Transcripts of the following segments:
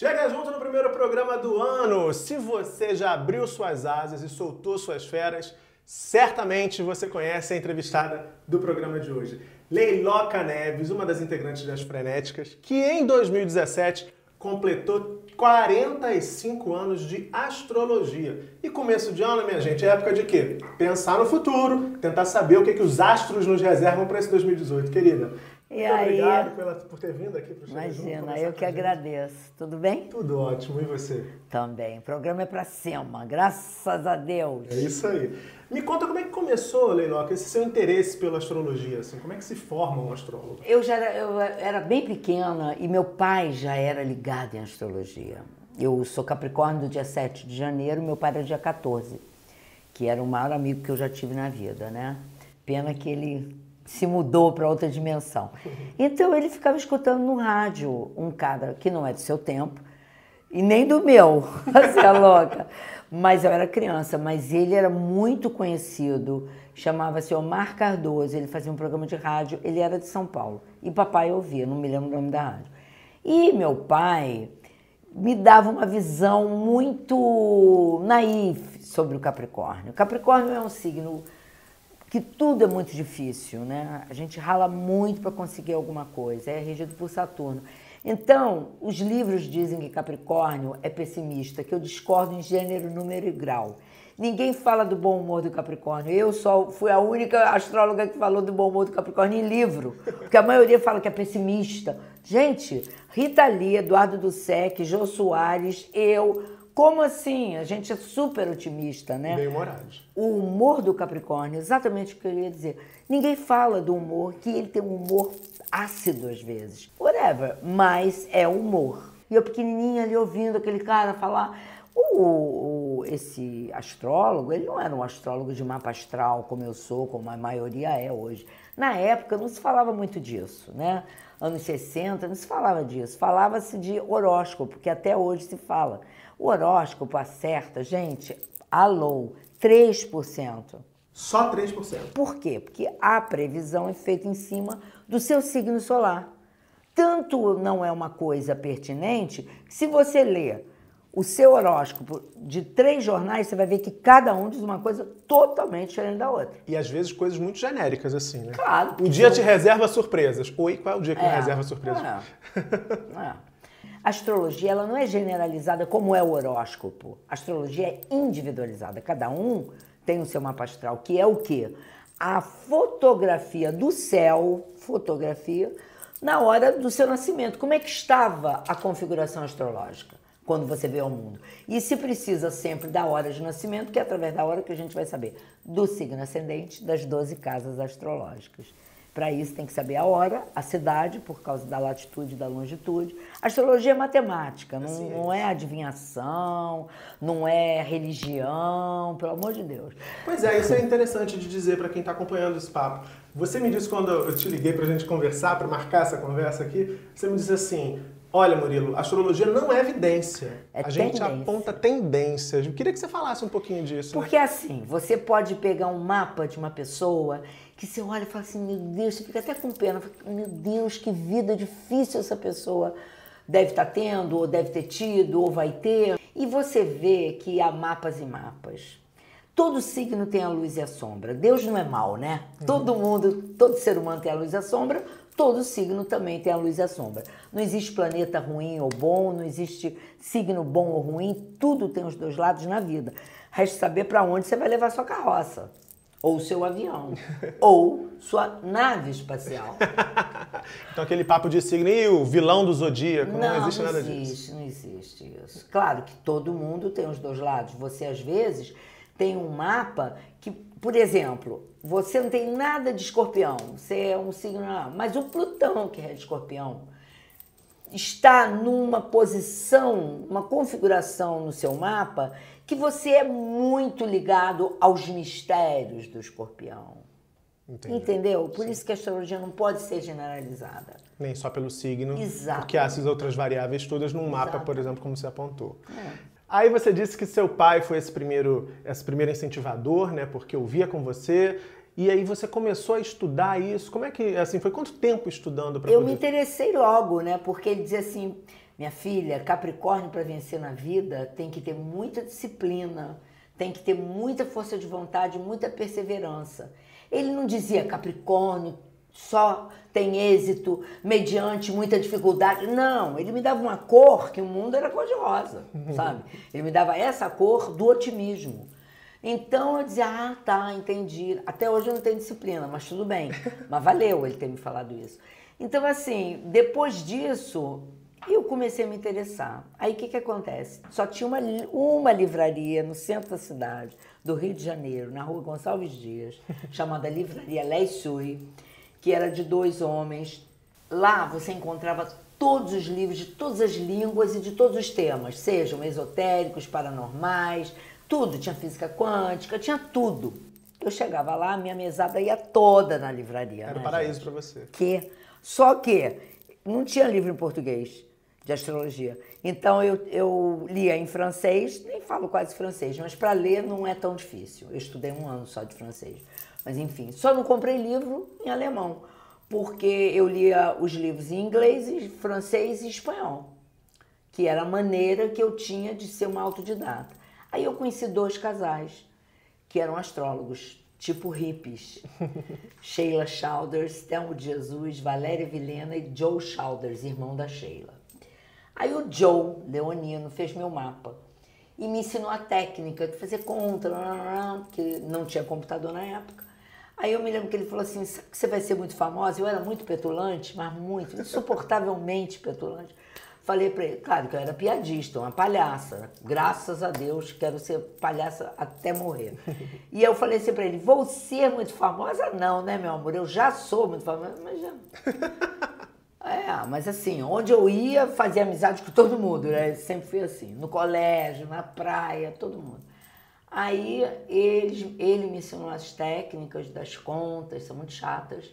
Chega junto no primeiro programa do ano. Se você já abriu suas asas e soltou suas feras, certamente você conhece a entrevistada do programa de hoje. Leiloca Neves, uma das integrantes das Frenéticas, que em 2017 completou 45 anos de astrologia. E começo de ano, minha gente, é época de quê? Pensar no futuro, tentar saber o que, que os astros nos reservam para esse 2018, querida. E Muito aí, obrigado pela, por ter vindo aqui para o imagina, eu que agradeço. Tudo bem? Tudo ótimo, e você? Também. O programa é para cima, graças a Deus. É isso aí. Me conta como é que começou, Leiloca, esse seu interesse pela astrologia, assim, como é que se forma um astrólogo? Eu já era, eu era bem pequena e meu pai já era ligado em astrologia. Eu sou Capricórnio do dia 7 de janeiro, meu pai era dia 14, que era o maior amigo que eu já tive na vida, né? Pena que ele se mudou para outra dimensão. Então ele ficava escutando no rádio um cara que não é do seu tempo e nem do meu, você é louca. Mas eu era criança, mas ele era muito conhecido, chamava-se Omar Cardoso, ele fazia um programa de rádio, ele era de São Paulo. E papai ouvia, não me lembro o nome da rádio. E meu pai me dava uma visão muito naif sobre o Capricórnio. O Capricórnio é um signo que tudo é muito difícil, né? A gente rala muito para conseguir alguma coisa, é regido por Saturno. Então, os livros dizem que Capricórnio é pessimista, que eu discordo em gênero, número e grau. Ninguém fala do bom humor do Capricórnio. Eu só fui a única astróloga que falou do bom humor do Capricórnio em livro, porque a maioria fala que é pessimista. Gente, Rita Lee, Eduardo Dussek, Jô Soares, eu, como assim? A gente é super otimista, né? Bem humorados. O humor do Capricórnio, exatamente o que eu ia dizer. Ninguém fala do humor, que ele tem um humor ácido às vezes. Whatever, mas é humor. E eu pequenininha ali ouvindo aquele cara falar. O, o, esse astrólogo, ele não era um astrólogo de mapa astral como eu sou, como a maioria é hoje. Na época não se falava muito disso, né? Anos 60 não se falava disso. Falava-se de horóscopo, que até hoje se fala. O horóscopo acerta, gente, alô, 3%. Só 3%. Por quê? Porque a previsão é feita em cima do seu signo solar. Tanto não é uma coisa pertinente que se você ler o seu horóscopo de três jornais, você vai ver que cada um diz uma coisa totalmente diferente da outra. E às vezes coisas muito genéricas, assim, né? Claro. O dia te reserva surpresas. Oi, qual é o dia que me É. reserva surpresas? É. É. A astrologia ela não é generalizada como é o horóscopo. A astrologia é individualizada. Cada um tem o seu mapa astral, que é o quê? A fotografia do céu, fotografia, na hora do seu nascimento. Como é que estava a configuração astrológica quando você veio ao mundo? E se precisa sempre da hora de nascimento, que é através da hora que a gente vai saber do signo ascendente das 12 casas astrológicas. Para isso tem que saber a hora, a cidade, por causa da latitude e da longitude. Astrologia é matemática, não, Ciência. não é adivinhação, não é religião, pelo amor de Deus. Pois é, isso é interessante de dizer para quem está acompanhando esse papo. Você me disse quando eu te liguei para a gente conversar, para marcar essa conversa aqui, você me disse assim: Olha, Murilo, astrologia não é evidência. É a gente tendência. aponta tendências. Eu queria que você falasse um pouquinho disso. né? Porque assim, você pode pegar um mapa de uma pessoa que você olha e fala assim, meu Deus, você fica até com pena, meu Deus, que vida difícil essa pessoa deve estar tendo, ou deve ter tido, ou vai ter. E você vê que há mapas e mapas. Todo signo tem a luz e a sombra. Deus não é mal, né? Todo mundo, todo ser humano tem a luz e a sombra, todo signo também tem a luz e a sombra. Não existe planeta ruim ou bom, não existe signo bom ou ruim, tudo tem os dois lados na vida. Resta saber para onde você vai levar sua carroça, ou seu avião, ou sua nave espacial. Então aquele papo de signo e o vilão do zodíaco, não, existe nada disso. existe, Não existe isso. Claro que todo mundo tem os dois lados. Você, às vezes, tem um mapa que, por exemplo, você não tem nada de escorpião, você é um signo, mas o Plutão, que é de escorpião, está numa posição, uma configuração no seu mapa que você é muito ligado aos mistérios do escorpião. Entendi. Entendeu? Por isso que a astrologia não pode ser generalizada. Nem só pelo signo, Exato. porque há essas outras variáveis todas num mapa, Exato. por exemplo, como você apontou. É. Aí você disse que seu pai foi esse primeiro, esse primeiro incentivador, né? Porque eu via com você. E aí você começou a estudar isso. Como é que, assim, foi quanto tempo estudando para Eu poder... me interessei logo, né? Porque ele dizia assim: Minha filha, Capricórnio para vencer na vida tem que ter muita disciplina, tem que ter muita força de vontade, muita perseverança. Ele não dizia Capricórnio só tem êxito mediante muita dificuldade. Não, ele me dava uma cor que o mundo era cor de rosa, sabe? Ele me dava essa cor do otimismo. Então eu dizia, ah, tá, entendi. Até hoje eu não tenho disciplina, mas tudo bem. Mas valeu ele ter me falado isso. Então, assim, depois disso, eu comecei a me interessar. Aí o que, que acontece? Só tinha uma, uma livraria no centro da cidade, do Rio de Janeiro, na rua Gonçalves Dias, chamada Livraria Leisui, que era de dois homens. Lá você encontrava todos os livros de todas as línguas e de todos os temas, sejam esotéricos, paranormais, tudo. Tinha física quântica, tinha tudo. Eu chegava lá, minha mesada ia toda na livraria. Era né, um paraíso para você. Que, só que não tinha livro em português de astrologia. Então eu, eu lia em francês, nem falo quase francês, mas para ler não é tão difícil. Eu estudei um ano só de francês. Mas enfim, só não comprei livro em alemão, porque eu lia os livros em inglês, francês e espanhol, que era a maneira que eu tinha de ser uma autodidata. Aí eu conheci dois casais que eram astrólogos, tipo hippies. Sheila Chalders, Telmo de Jesus, Valéria Vilena e Joe Chalders, irmão da Sheila. Aí o Joe, leonino, fez meu mapa e me ensinou a técnica de fazer conta, que não tinha computador na época. Aí eu me lembro que ele falou assim, sabe que você vai ser muito famosa? Eu era muito petulante, mas muito, insuportavelmente petulante. Falei para ele, claro que eu era piadista, uma palhaça. Graças a Deus, quero ser palhaça até morrer. E eu falei assim para ele, vou ser muito famosa? Não, né, meu amor? Eu já sou muito famosa, mas já... É, mas assim, onde eu ia, fazia amizade com todo mundo, né? Sempre fui assim, no colégio, na praia, todo mundo. Aí ele, ele me ensinou as técnicas das contas, são muito chatas.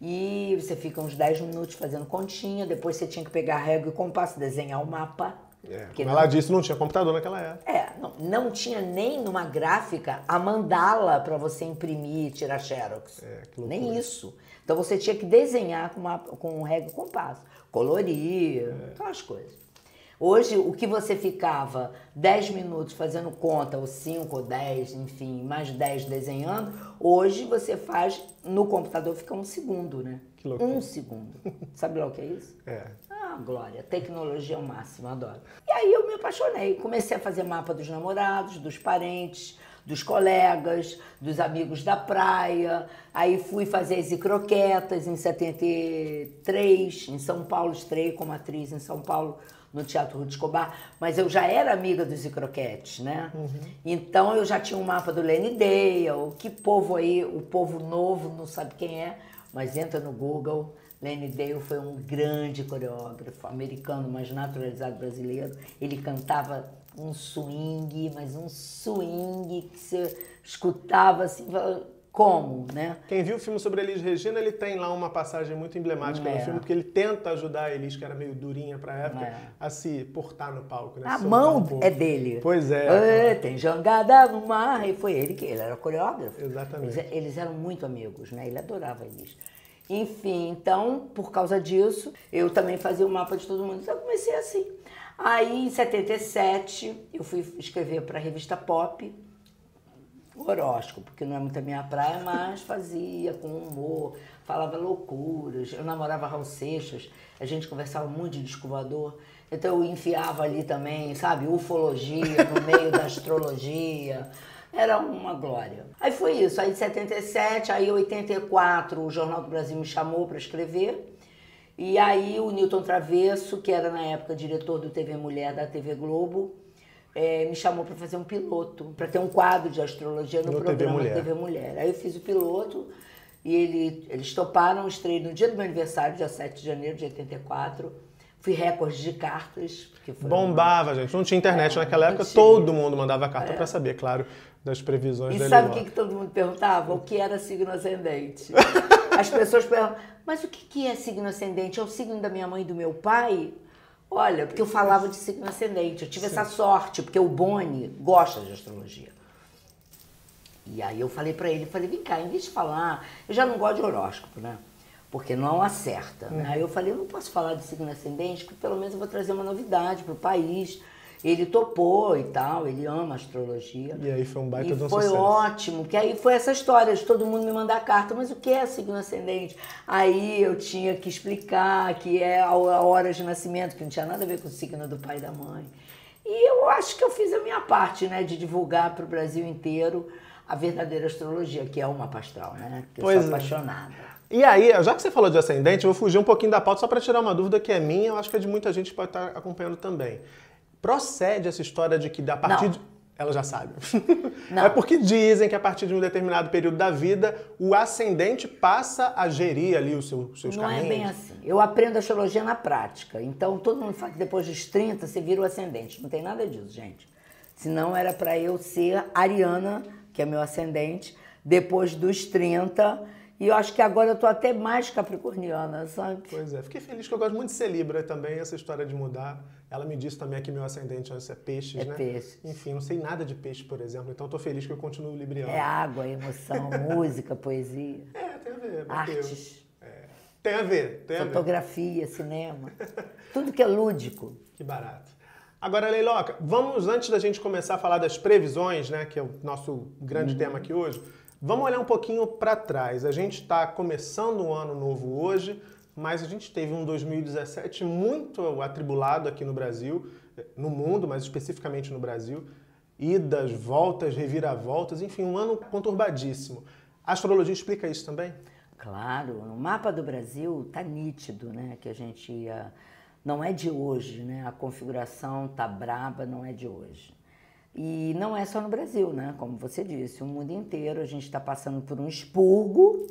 E você fica uns 10 minutos fazendo continha, depois você tinha que pegar régua e compasso, desenhar o mapa. É, como ela disse, não tinha computador naquela época. É, não, não tinha nem numa gráfica a mandala para você imprimir e tirar xerox. É, nem isso. Então você tinha que desenhar com, uma, com um régua e compasso, colorir, é. aquelas coisas. Hoje, o que você ficava 10 minutos fazendo conta, ou 5 ou 10, enfim, mais 10 desenhando, hoje você faz no computador, fica um segundo, né? Que loucura. Um segundo. Sabe lá o que é isso? É. Ah, Glória, tecnologia é o máximo, adoro. E aí eu me apaixonei, comecei a fazer mapa dos namorados, dos parentes, dos colegas, dos amigos da praia. Aí fui fazer as croquetas em 73, em São Paulo, estrei como atriz em São Paulo no Teatro Ruth Escobar, mas eu já era amiga dos Icroquetes, né? Uhum. Então eu já tinha um mapa do Lenny Dale, que povo aí, o povo novo não sabe quem é, mas entra no Google. Lenny Dale foi um grande coreógrafo americano, mas naturalizado brasileiro. Ele cantava um swing, mas um swing que você escutava assim, como, né? Quem viu o filme sobre Elis Regina, ele tem lá uma passagem muito emblemática é. no filme, porque ele tenta ajudar a Elis, que era meio durinha pra época, é. a se portar no palco. Né? A mão um é dele. Pois é. é tem jangada no mar, e foi ele que ele era coreógrafo. Exatamente. Eles, eles eram muito amigos, né? Ele adorava Elis. Enfim, então, por causa disso, eu também fazia o mapa de todo mundo. Então, eu comecei assim. Aí, em 77, eu fui escrever para a revista Pop, horóscopo, porque não é muito a minha praia, mas fazia com humor, falava loucuras. Eu namorava Raul Seixas, a gente conversava muito de descovador, então eu enfiava ali também, sabe, ufologia no meio da astrologia. Era uma glória. Aí foi isso. Aí em 77, aí em 84, o Jornal do Brasil me chamou para escrever. E aí o Newton Travesso, que era na época diretor do TV Mulher da TV Globo, é, me chamou para fazer um piloto, para ter um quadro de astrologia no, no programa TV Mulher. TV Mulher. Aí eu fiz o piloto e ele, eles toparam, estrei no dia do meu aniversário, dia 7 de janeiro de 84. Fui recorde de cartas. Bombava, uma... gente. Não tinha internet é, naquela época, tinha. todo mundo mandava carta é. para saber, claro, das previsões E sabe o que, que todo mundo perguntava? O que era signo ascendente? As pessoas perguntam, mas o que é signo ascendente? É o signo da minha mãe e do meu pai? Olha, porque eu falava de signo ascendente. Eu tive Sim. essa sorte, porque o Boni gosta de astrologia. E aí eu falei para ele, falei, vem cá, em vez de falar, eu já não gosto de horóscopo, né? porque não acerta. Né? Aí eu falei, eu não posso falar de signo ascendente, porque pelo menos eu vou trazer uma novidade para o país. Ele topou e tal, ele ama astrologia. E aí foi um baita e de um foi sucesso. ótimo, que aí foi essa história de todo mundo me mandar carta, mas o que é signo ascendente? Aí eu tinha que explicar que é a hora de nascimento, que não tinha nada a ver com o signo do pai e da mãe. E eu acho que eu fiz a minha parte, né, de divulgar para o Brasil inteiro a verdadeira astrologia, que é uma pastral, né? Que Pois eu é. sou apaixonada. E aí, já que você falou de ascendente, eu vou fugir um pouquinho da pauta só para tirar uma dúvida que é minha, eu acho que é de muita gente que pode estar acompanhando também. Procede essa história de que a partir Não. de... Ela já sabe. Não. É porque dizem que a partir de um determinado período da vida, o ascendente passa a gerir ali os seu- os seus Não é caminhos. bem assim. Eu aprendo astrologia na prática. Então todo mundo fala que depois dos 30 você vira o ascendente. Não tem nada disso, gente. Senão era para eu ser ariana, que é meu ascendente, depois dos 30. E eu acho que agora eu tô até mais capricorniana, sabe? Pois é, fiquei feliz que eu gosto muito de ser Libra também, essa história de mudar. Ela me disse também que meu ascendente antes é peixes, É né? peixes. Enfim, não sei nada de peixe, por exemplo, então tô feliz que eu continuo libriano. É água, emoção, música, poesia, É, tem a ver, bateu. artes, É, tem a ver, tem a ver. fotografia, cinema. Tudo que é lúdico. Que barato. Agora, Leiloca, vamos, antes da gente começar a falar das previsões, né, que é o nosso grande tema aqui hoje, vamos olhar um pouquinho para trás. A gente está começando um ano novo hoje, mas a gente teve um 2017 muito atribulado aqui no Brasil, no mundo, mas especificamente no Brasil. Idas, voltas, reviravoltas, enfim, um ano conturbadíssimo. A astrologia explica isso também? Claro, no mapa do Brasil tá nítido, né? Que a gente ia. Não é de hoje, né? A configuração tá braba, não é de hoje. E não é só no Brasil, né? Como você disse, o mundo inteiro a gente está passando por um expurgo.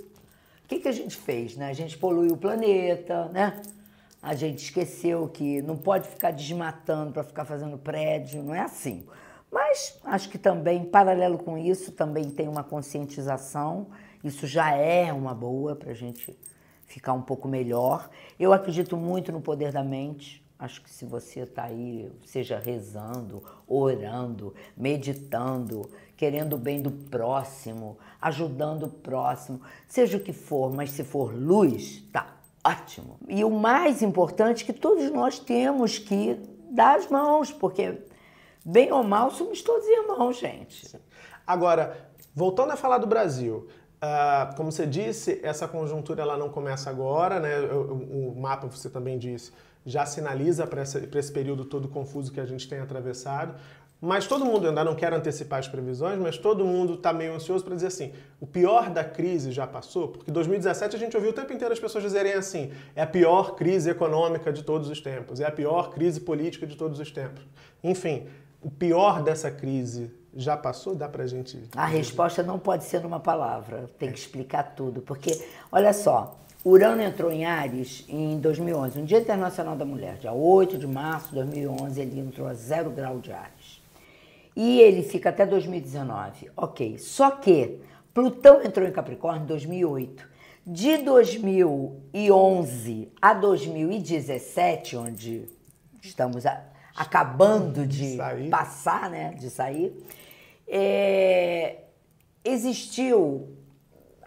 O que, que a gente fez, né? A gente poluiu o planeta, né? A gente esqueceu que não pode ficar desmatando para ficar fazendo prédio, não é assim. Mas acho que também, paralelo com isso, também tem uma conscientização. Isso já é uma boa para a gente ficar um pouco melhor. Eu acredito muito no poder da mente. Acho que se você está aí, seja rezando, orando, meditando, querendo o bem do próximo, ajudando o próximo, seja o que for, mas se for luz, tá ótimo. E o mais importante é que todos nós temos que dar as mãos, porque bem ou mal somos todos irmãos, gente. Agora, voltando a falar do Brasil, ah, como você disse, essa conjuntura ela não começa agora, né? O, o mapa, você também disse, já sinaliza para esse período todo confuso que a gente tem atravessado. Mas todo mundo, ainda não quero antecipar as previsões, mas todo mundo está meio ansioso para dizer assim: o pior da crise já passou? Porque 2017 a gente ouviu o tempo inteiro as pessoas dizerem assim: é a pior crise econômica de todos os tempos, é a pior crise política de todos os tempos. Enfim, o pior dessa crise já passou? Dá pra gente. A resposta não pode ser numa palavra, tem que explicar tudo. Porque, olha só, Urano entrou em Ares em 2011, no Dia Internacional da Mulher, dia 8 de março de 2011, ele entrou a zero grau de Ares. E ele fica até 2019, ok. Só que Plutão entrou em Capricórnio em 2008. De 2011 a 2017, onde estamos a- acabando de Sair. passar, né, de sair, é, existiu,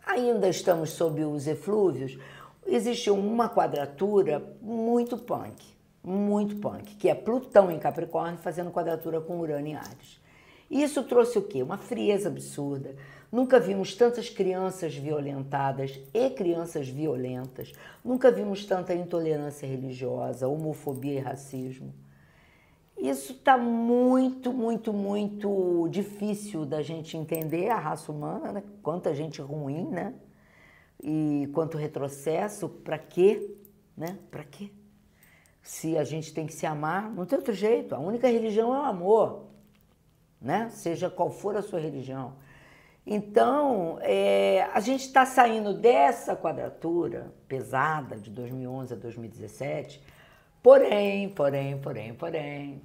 ainda estamos sob os eflúvios, existiu uma quadratura muito punk, muito punk, que é Plutão em Capricórnio fazendo quadratura com Urano em Ares. Isso trouxe o quê? Uma frieza absurda. Nunca vimos tantas crianças violentadas e crianças violentas. Nunca vimos tanta intolerância religiosa, homofobia e racismo. Isso está muito, muito, muito difícil da gente entender a raça humana, né? Quanta gente ruim, né? E quanto retrocesso, para quê? Né? Para quê? Se a gente tem que se amar, não tem outro jeito. A única religião é o amor, né? Seja qual for a sua religião. Então, é, a gente está saindo dessa quadratura pesada de 2011 a 2017, porém, porém, porém, porém,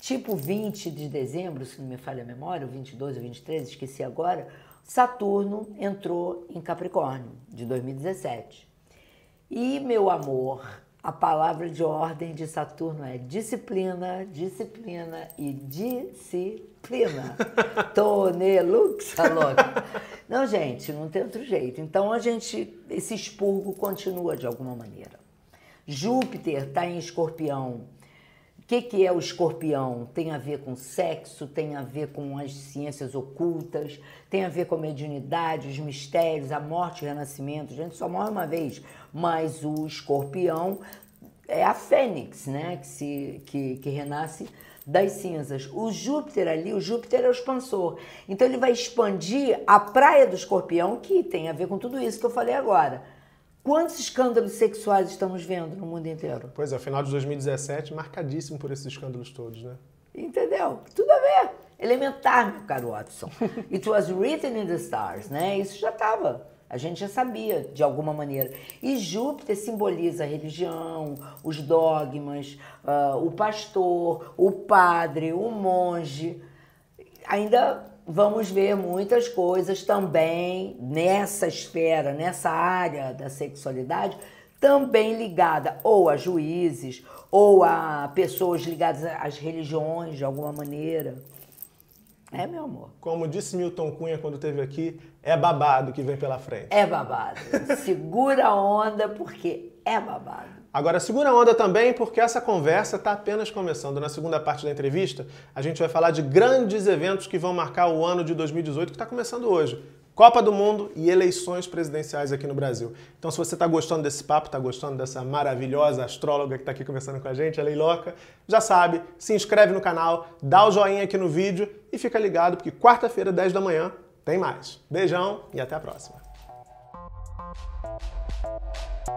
tipo 20 de dezembro, se não me falha a memória, ou 22 ou 23, esqueci agora, Saturno entrou em Capricórnio, de 2017. E, meu amor, a palavra de ordem de Saturno é disciplina, disciplina e disciplina. Toneluxa louca. Não, gente, não tem outro jeito. Então a gente, esse expurgo continua de alguma maneira. Júpiter está em escorpião. O que, que é o escorpião? Tem a ver com sexo, tem a ver com as ciências ocultas, tem a ver com a mediunidade, os mistérios, a morte o renascimento. A gente só morre uma vez, mas o escorpião é a fênix, né? Que, se, que, que renasce das cinzas. O Júpiter ali, o Júpiter é o expansor. Então ele vai expandir a praia do escorpião, que tem a ver com tudo isso que eu falei agora. Quantos escândalos sexuais estamos vendo no mundo inteiro? Pois é, final de 2017 marcadíssimo por esses escândalos todos, né? Entendeu? Tudo a ver. Elementar, meu caro Watson. It was written in the stars, né? Isso já estava. A gente já sabia, de alguma maneira. E Júpiter simboliza a religião, os dogmas, uh, o pastor, o padre, o monge. Ainda vamos ver muitas coisas também nessa esfera, nessa área da sexualidade, também ligada ou a juízes, ou a pessoas ligadas às religiões de alguma maneira. É, meu amor. Como disse Milton Cunha quando esteve aqui, é babado que vem pela frente. É babado. Segura a onda porque é babado. Agora, segura a onda também porque essa conversa está apenas começando. Na segunda parte da entrevista, a gente vai falar de grandes eventos que vão marcar o ano de 2018 que está começando hoje. Copa do Mundo e eleições presidenciais aqui no Brasil. Então, se você está gostando desse papo, está gostando dessa maravilhosa astróloga que está aqui conversando com a gente, a Leiloca, já sabe, se inscreve no canal, dá o joinha aqui no vídeo e fica ligado porque quarta-feira, 10 da manhã, tem mais. Beijão e até a próxima.